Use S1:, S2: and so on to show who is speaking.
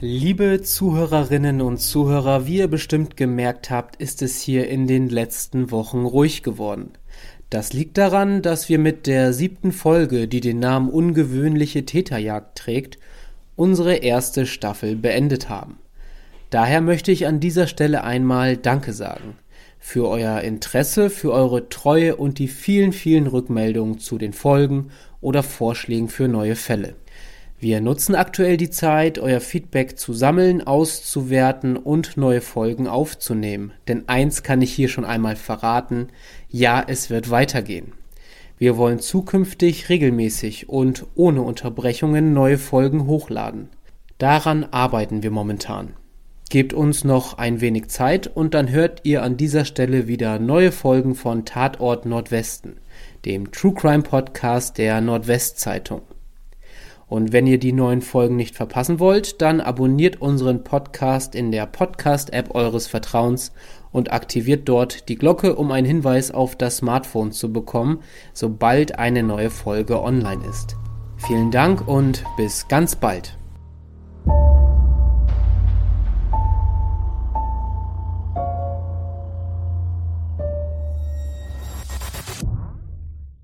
S1: Liebe Zuhörerinnen und Zuhörer, wie ihr bestimmt gemerkt habt, ist es hier in den letzten Wochen ruhig geworden. Das liegt daran, dass wir mit der siebten Folge, die den Namen Ungewöhnliche Täterjagd trägt, unsere erste Staffel beendet haben. Daher möchte ich an dieser Stelle einmal Danke sagen für euer Interesse, für eure Treue und die vielen, vielen Rückmeldungen zu den Folgen oder Vorschlägen für neue Fälle. Wir nutzen aktuell die Zeit, euer Feedback zu sammeln, auszuwerten und neue Folgen aufzunehmen. Denn eins kann ich hier schon einmal verraten, ja, es wird weitergehen. Wir wollen zukünftig regelmäßig und ohne Unterbrechungen neue Folgen hochladen. Daran arbeiten wir momentan. Gebt uns noch ein wenig Zeit und dann hört ihr an dieser Stelle wieder neue Folgen von Tatort Nordwesten, dem True Crime Podcast der Nordwestzeitung. Und wenn ihr die neuen Folgen nicht verpassen wollt, dann abonniert unseren Podcast in der Podcast-App eures Vertrauens und aktiviert dort die Glocke, um einen Hinweis auf das Smartphone zu bekommen, sobald eine neue Folge online ist. Vielen Dank und bis ganz bald.